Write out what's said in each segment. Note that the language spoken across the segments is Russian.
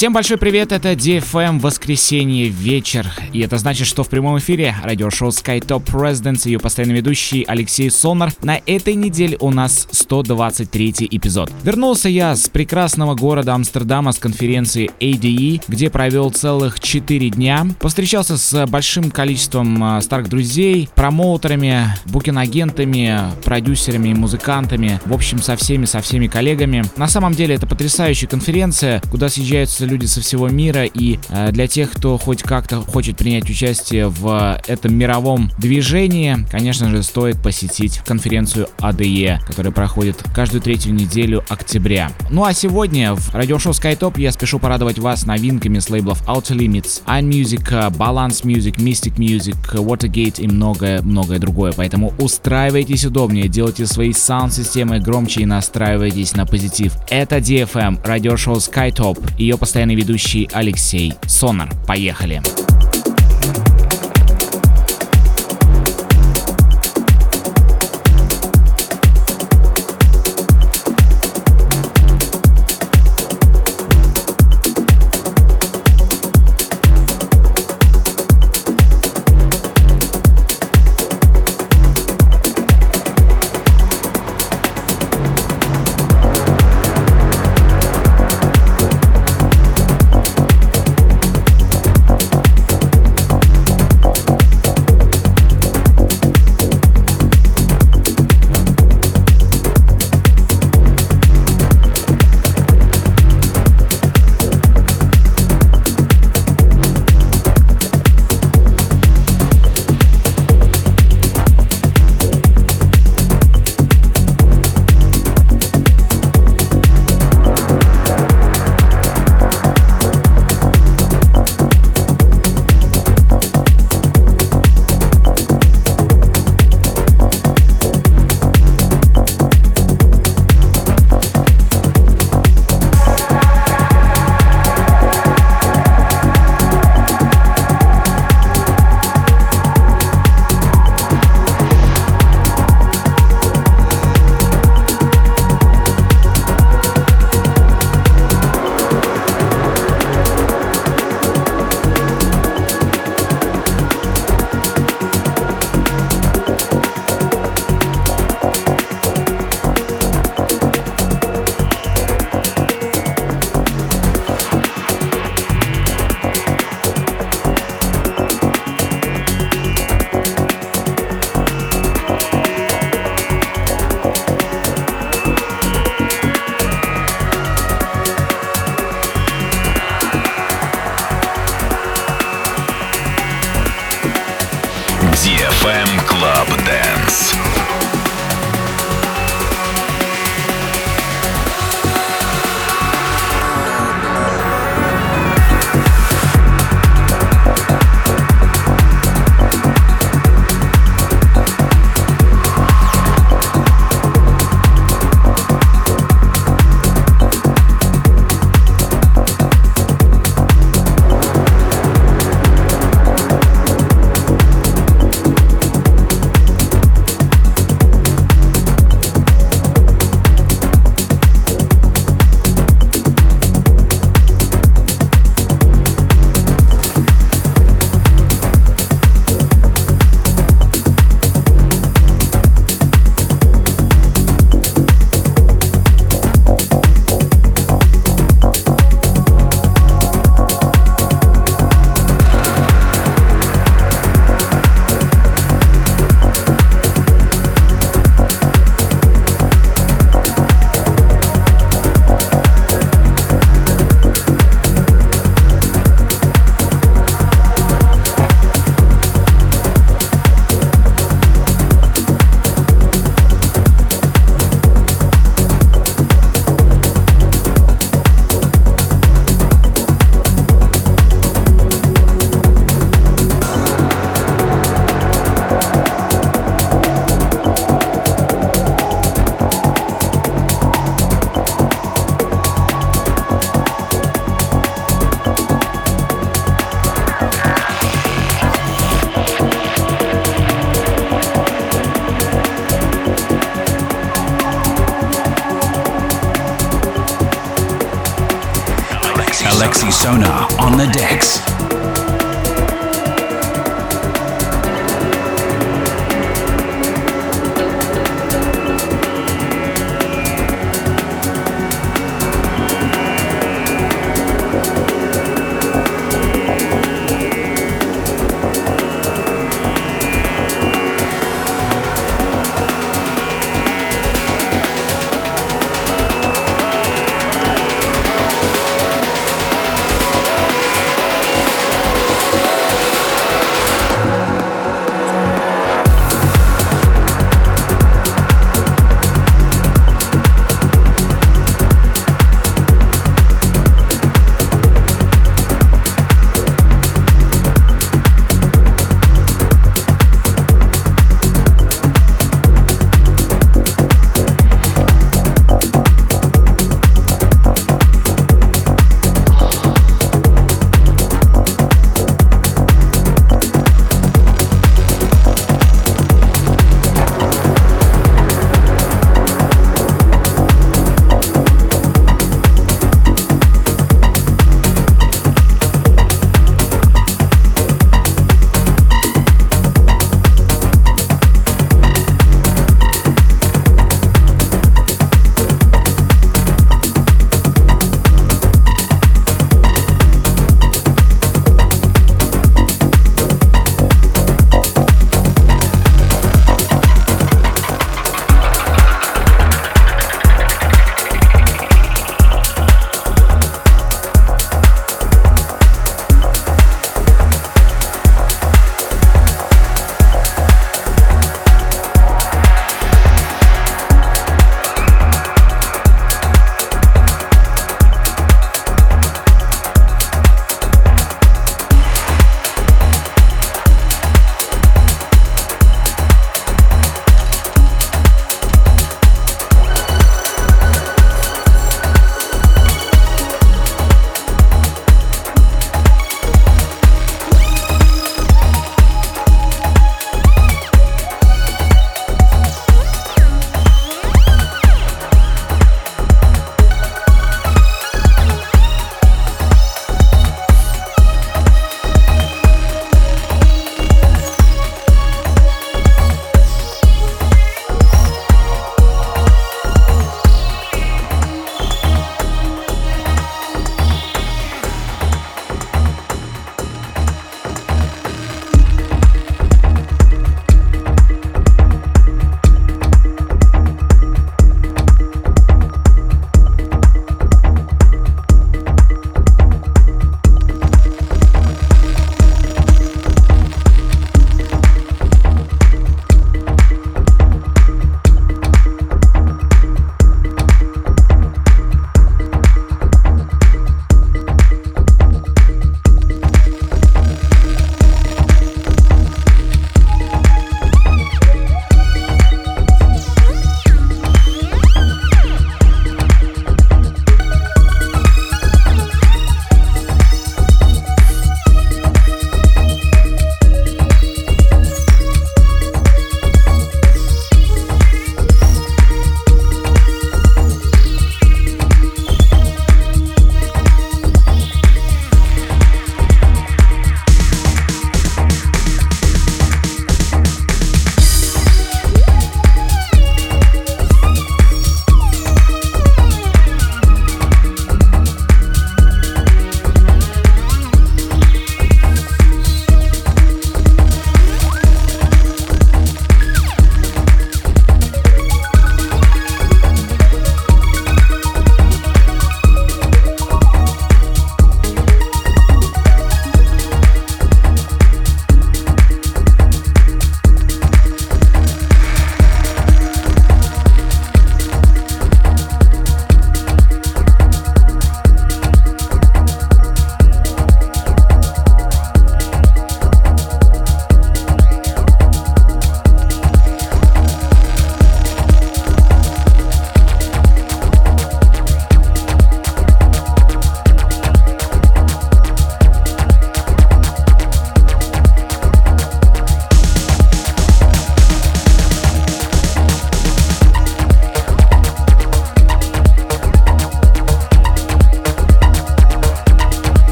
Всем большой привет, это DFM, воскресенье, вечер. И это значит, что в прямом эфире радиошоу SkyTop Residence, ее постоянный ведущий Алексей Сонар. На этой неделе у нас 123 эпизод. Вернулся я с прекрасного города Амстердама с конференции ADE, где провел целых 4 дня. Повстречался с большим количеством а, старых друзей, промоутерами, букинг-агентами, продюсерами, музыкантами, в общем, со всеми, со всеми коллегами. На самом деле это потрясающая конференция, куда съезжаются люди со всего мира, и э, для тех, кто хоть как-то хочет принять участие в этом мировом движении, конечно же, стоит посетить конференцию ADE, которая проходит каждую третью неделю октября. Ну а сегодня в радиошоу SkyTop я спешу порадовать вас новинками с лейблов Outer Limits, iMusic, Balance Music, Mystic Music, Watergate и многое-многое другое. Поэтому устраивайтесь удобнее, делайте свои саунд-системы громче и настраивайтесь на позитив. Это DFM, радиошоу SkyTop, ее постоянно постоянный ведущий Алексей Сонар. Поехали! Поехали!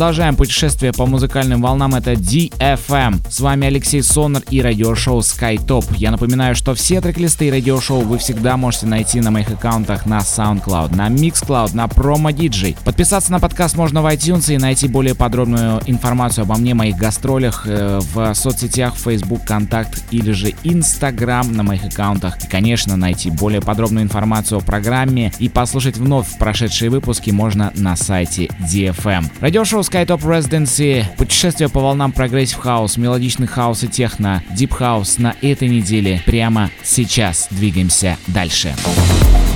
Продолжаем путешествие по музыкальным волнам. Это DFM. С вами Алексей Сонар и радиошоу SkyTop. Я напоминаю, что все трек-листы и радиошоу вы всегда можете найти на моих аккаунтах на SoundCloud, на Mixcloud, на Promo DJ. Подписаться на подкаст можно в iTunes и найти более подробную информацию обо мне, моих гастролях э, в соцсетях Facebook, Контакт или же Instagram на моих аккаунтах. И, конечно, найти более подробную информацию о программе и послушать вновь прошедшие выпуски можно на сайте DFM. Радиошоу Skytop Residency, путешествие по волнам progressive house, мелодичный хаус и техно, deep house на этой неделе. Прямо сейчас двигаемся дальше. Дальше.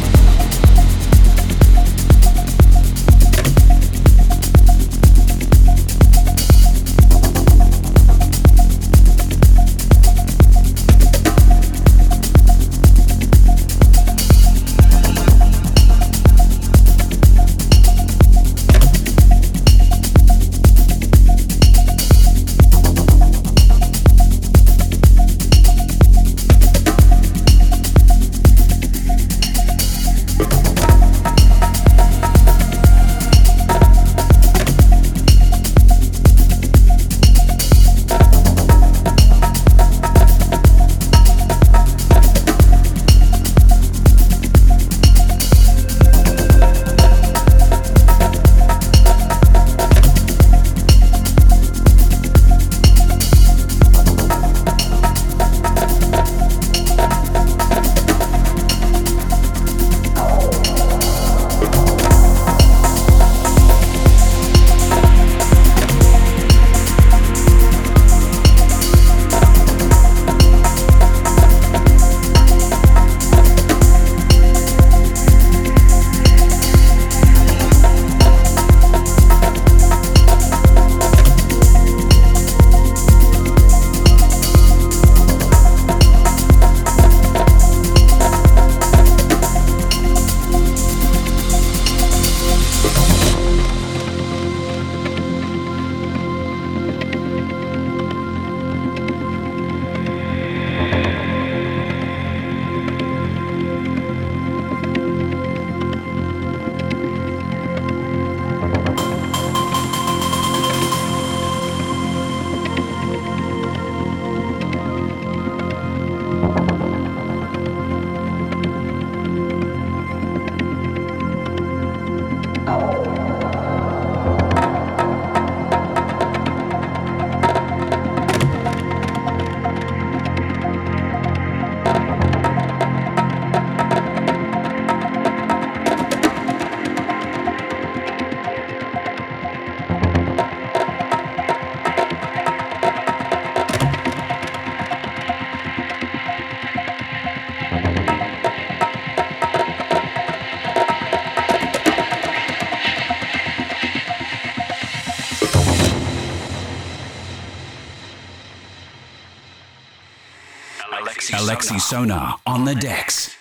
Sonar on the decks.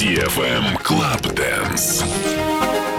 DFM Club Dance.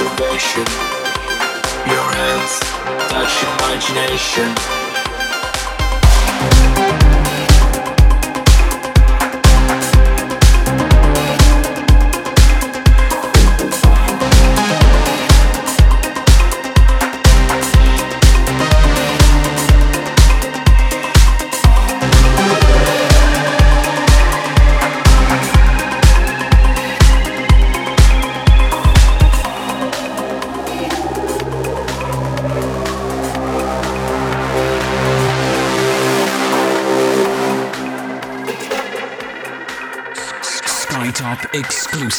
observation. Your hands touch imagination.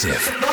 Massive.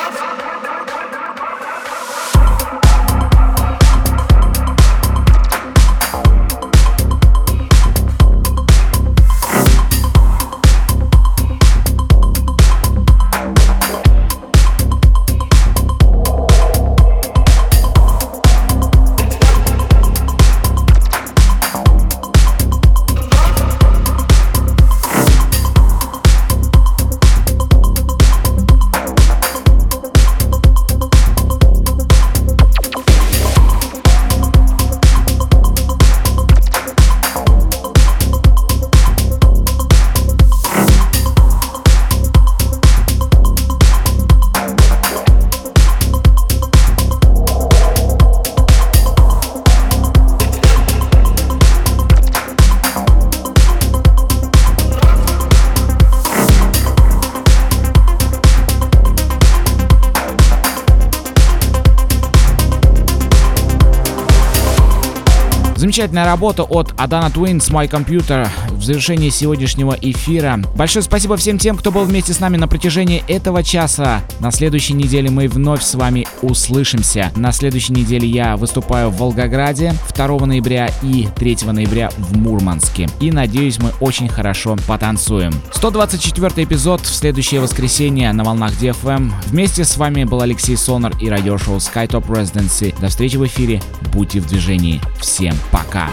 Замечательная работа от Adana Twins My Computer в завершении сегодняшнего эфира. Большое спасибо всем тем, кто был вместе с нами на протяжении этого часа. На следующей неделе мы вновь с вами услышимся. На следующей неделе я выступаю в Волгограде 2 ноября и 3 ноября в Мурманске. И надеюсь, мы очень хорошо потанцуем. 124 эпизод в следующее воскресенье на волнах DFM. Вместе с вами был Алексей Сонар и радиошоу SkyTop Residency. До встречи в эфире. Будьте в движении. Всем пока. Pacar.